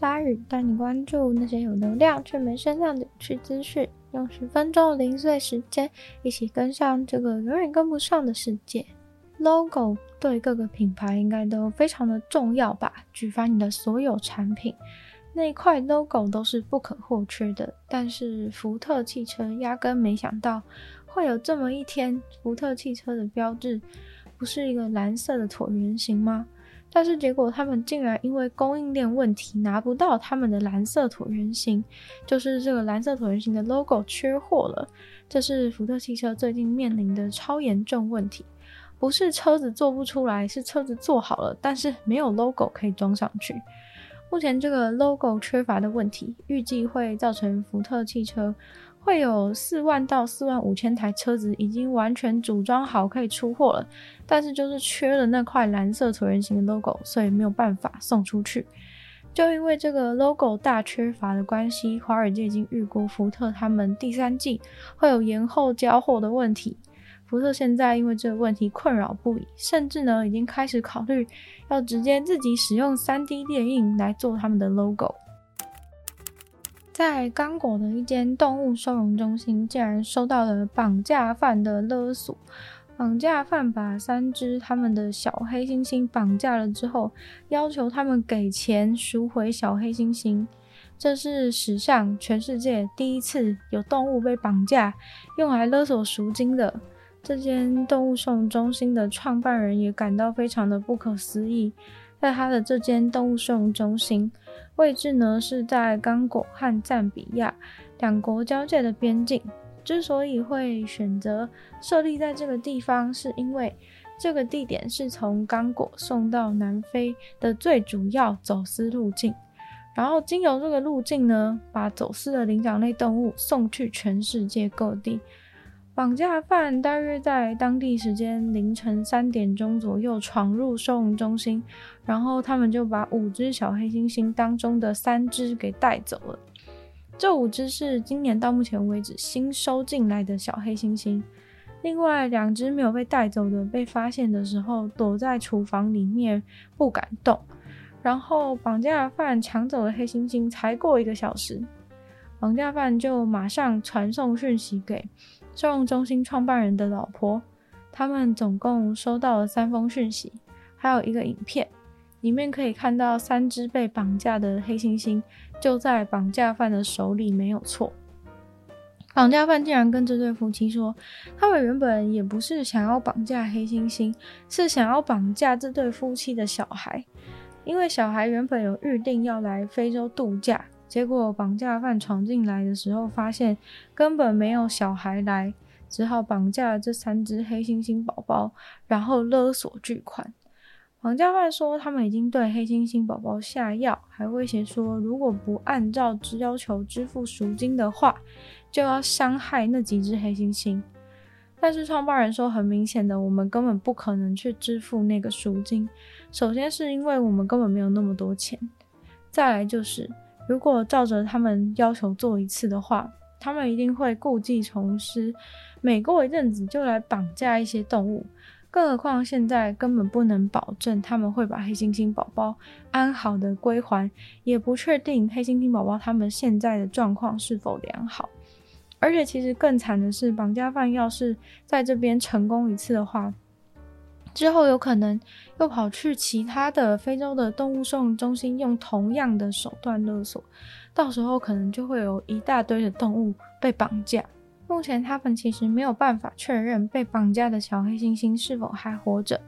鲨语，带你关注那些有流量却没声量的有趣资讯。用十分钟零碎时间，一起跟上这个永远跟不上的世界。Logo 对各个品牌应该都非常的重要吧？举凡你的所有产品，那一块 logo 都是不可或缺的。但是福特汽车压根没想到会有这么一天，福特汽车的标志不是一个蓝色的椭圆形吗？但是结果他们竟然因为供应链问题拿不到他们的蓝色椭圆形，就是这个蓝色椭圆形的 logo 缺货了。这是福特汽车最近面临的超严重问题。不是车子做不出来，是车子做好了，但是没有 logo 可以装上去。目前这个 logo 缺乏的问题，预计会造成福特汽车会有四万到四万五千台车子已经完全组装好可以出货了，但是就是缺了那块蓝色椭圆形的 logo，所以没有办法送出去。就因为这个 logo 大缺乏的关系，华尔街已经预估福特他们第三季会有延后交货的问题。福特现在因为这个问题困扰不已，甚至呢已经开始考虑要直接自己使用 3D 电印来做他们的 logo。在刚果的一间动物收容中心，竟然收到了绑架犯的勒索。绑架犯把三只他们的小黑猩猩绑架了之后，要求他们给钱赎回小黑猩猩。这是史上全世界第一次有动物被绑架用来勒索赎金的。这间动物收容中心的创办人也感到非常的不可思议，在他的这间动物收容中心位置呢，是在刚果和赞比亚两国交界的边境。之所以会选择设立在这个地方，是因为这个地点是从刚果送到南非的最主要走私路径，然后经由这个路径呢，把走私的灵长类动物送去全世界各地。绑架犯大约在当地时间凌晨三点钟左右闯入收容中心，然后他们就把五只小黑猩猩当中的三只给带走了。这五只是今年到目前为止新收进来的小黑猩猩，另外两只没有被带走的，被发现的时候躲在厨房里面不敢动。然后绑架犯抢走了黑猩猩，才过一个小时，绑架犯就马上传送讯息给。收容中心创办人的老婆，他们总共收到了三封讯息，还有一个影片，里面可以看到三只被绑架的黑猩猩就在绑架犯的手里，没有错。绑架犯竟然跟这对夫妻说，他们原本也不是想要绑架黑猩猩，是想要绑架这对夫妻的小孩，因为小孩原本有预定要来非洲度假。结果绑架犯闯进来的时候，发现根本没有小孩来，只好绑架了这三只黑猩猩宝宝，然后勒索巨款。绑架犯说，他们已经对黑猩猩宝宝下药，还威胁说，如果不按照要求支付赎金的话，就要伤害那几只黑猩猩。但是创办人说，很明显的，我们根本不可能去支付那个赎金。首先是因为我们根本没有那么多钱，再来就是。如果照着他们要求做一次的话，他们一定会故技重施，每过一阵子就来绑架一些动物。更何况现在根本不能保证他们会把黑猩猩宝宝安好的归还，也不确定黑猩猩宝宝他们现在的状况是否良好。而且其实更惨的是，绑架犯要是在这边成功一次的话，之后有可能又跑去其他的非洲的动物收容中心，用同样的手段勒索，到时候可能就会有一大堆的动物被绑架。目前他们其实没有办法确认被绑架的小黑猩猩是否还活着，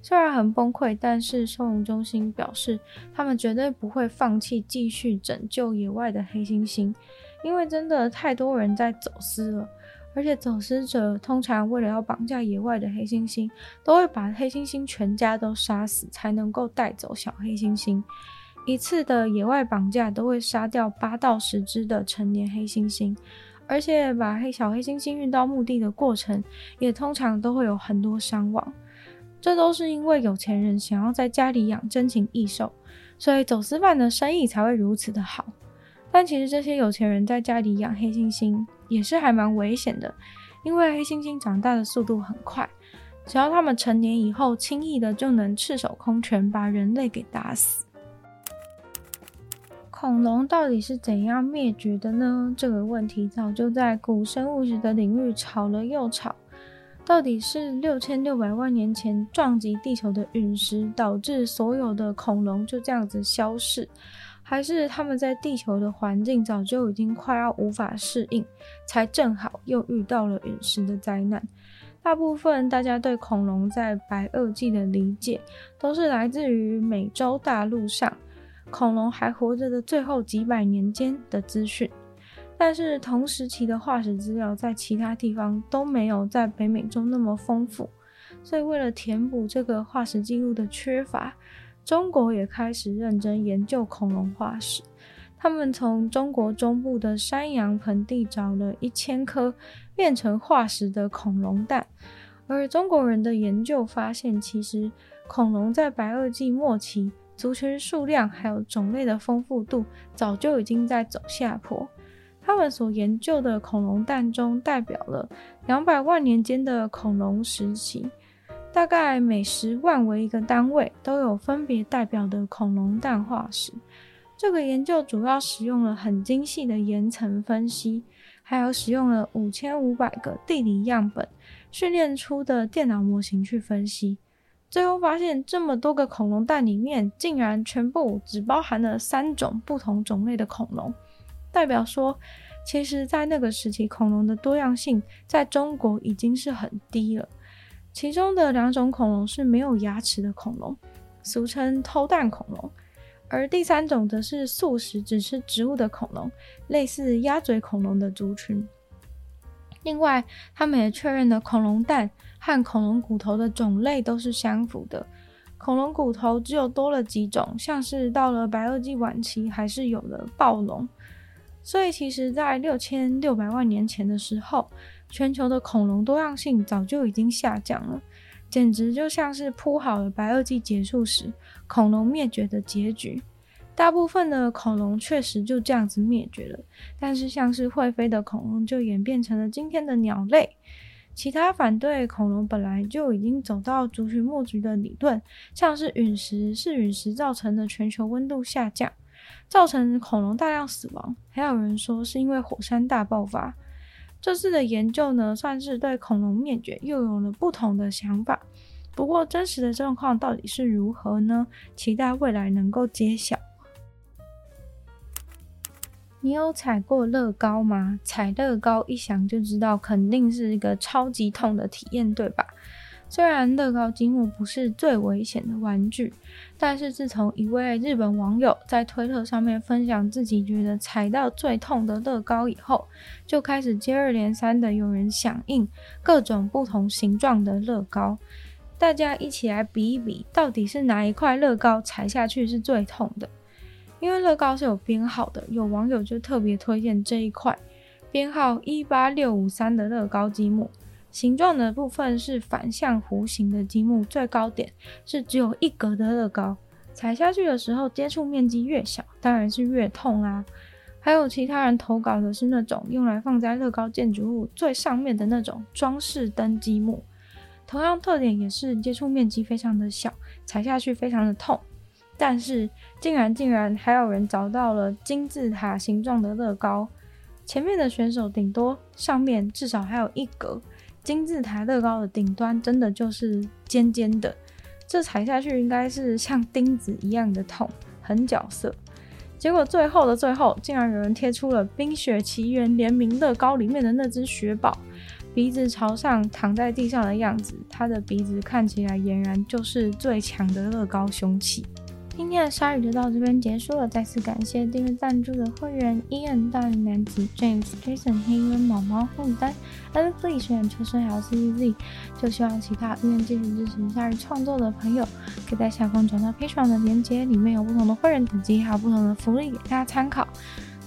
虽然很崩溃，但是收容中心表示他们绝对不会放弃继续拯救野外的黑猩猩，因为真的太多人在走私了。而且走私者通常为了要绑架野外的黑猩猩，都会把黑猩猩全家都杀死，才能够带走小黑猩猩。一次的野外绑架都会杀掉八到十只的成年黑猩猩，而且把黑小黑猩猩运到墓地的过程，也通常都会有很多伤亡。这都是因为有钱人想要在家里养珍禽异兽，所以走私犯的生意才会如此的好。但其实这些有钱人在家里养黑猩猩也是还蛮危险的，因为黑猩猩长大的速度很快，只要它们成年以后，轻易的就能赤手空拳把人类给打死。恐龙到底是怎样灭绝的呢？这个问题早就在古生物学的领域吵了又吵。到底是六千六百万年前撞击地球的陨石导致所有的恐龙就这样子消逝？还是他们在地球的环境早就已经快要无法适应，才正好又遇到了陨石的灾难。大部分大家对恐龙在白垩纪的理解，都是来自于美洲大陆上恐龙还活着的最后几百年间的资讯。但是同时期的化石资料在其他地方都没有在北美洲那么丰富，所以为了填补这个化石记录的缺乏，中国也开始认真研究恐龙化石，他们从中国中部的山阳盆地找了一千颗变成化石的恐龙蛋，而中国人的研究发现，其实恐龙在白垩纪末期族群数量还有种类的丰富度早就已经在走下坡。他们所研究的恐龙蛋中，代表了两百万年间的恐龙时期。大概每十万为一个单位，都有分别代表的恐龙蛋化石。这个研究主要使用了很精细的岩层分析，还有使用了五千五百个地理样本训练出的电脑模型去分析。最后发现，这么多个恐龙蛋里面，竟然全部只包含了三种不同种类的恐龙，代表说，其实在那个时期，恐龙的多样性在中国已经是很低了。其中的两种恐龙是没有牙齿的恐龙，俗称偷蛋恐龙；而第三种则是素食只吃植物的恐龙，类似鸭嘴恐龙的族群。另外，他们也确认了恐龙蛋和恐龙骨头的种类都是相符的。恐龙骨头只有多了几种，像是到了白垩纪晚期还是有了暴龙。所以，其实，在六千六百万年前的时候，全球的恐龙多样性早就已经下降了，简直就像是铺好了白垩纪结束时恐龙灭绝的结局。大部分的恐龙确实就这样子灭绝了，但是像是会飞的恐龙就演变成了今天的鸟类。其他反对恐龙本来就已经走到族群末局的理论，像是陨石是陨石造成的全球温度下降，造成恐龙大量死亡，还有人说是因为火山大爆发。这次的研究呢，算是对恐龙灭绝又有了不同的想法。不过，真实的状况到底是如何呢？期待未来能够揭晓。你有踩过乐高吗？踩乐高一想就知道，肯定是一个超级痛的体验，对吧？虽然乐高积木不是最危险的玩具，但是自从一位日本网友在推特上面分享自己觉得踩到最痛的乐高以后，就开始接二连三的有人响应各种不同形状的乐高，大家一起来比一比，到底是哪一块乐高踩下去是最痛的？因为乐高是有编号的，有网友就特别推荐这一块编号一八六五三的乐高积木。形状的部分是反向弧形的积木，最高点是只有一格的乐高，踩下去的时候接触面积越小，当然是越痛啊。还有其他人投稿的是那种用来放在乐高建筑物最上面的那种装饰灯积木，同样特点也是接触面积非常的小，踩下去非常的痛。但是竟然竟然还有人找到了金字塔形状的乐高，前面的选手顶多上面至少还有一格。金字塔乐高的顶端真的就是尖尖的，这踩下去应该是像钉子一样的痛，很角色。结果最后的最后，竟然有人贴出了《冰雪奇缘》联名乐高里面的那只雪宝，鼻子朝上躺在地上的样子，他的鼻子看起来俨然就是最强的乐高凶器。今天的鲨鱼就到这边结束了，再次感谢订阅赞助的会员：Ian、大龄男子、James、Jason、黑人、毛毛、红丹、Alex、水染秋生还有 CZ。就希望其他愿意继续支持鲨鱼创作的朋友，可以在下方找到 Patreon 的链接，里面有不同的会员等级，还有不同的福利给大家参考。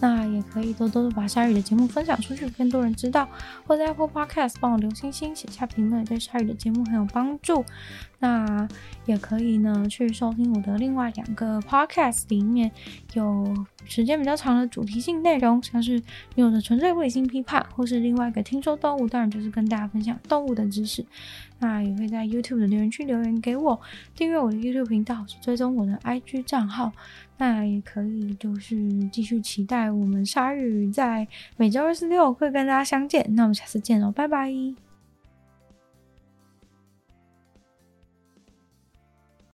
那也可以多多的把鲨鱼的节目分享出去，更多人知道。或在 Apple Podcast 帮我留星星、写下评论，对鲨鱼的节目很有帮助。那也可以呢，去收听我的另外两个 Podcast，里面有时间比较长的主题性内容，像是有的纯粹卫星批判，或是另外一个听说动物，当然就是跟大家分享动物的知识。那也会在 YouTube 的留言区留言给我，订阅我的 YouTube 频道，追踪我的 IG 账号。那也可以就是继续期待我们鲨鱼在每周二、四、六会跟大家相见。那我们下次见喽，拜拜。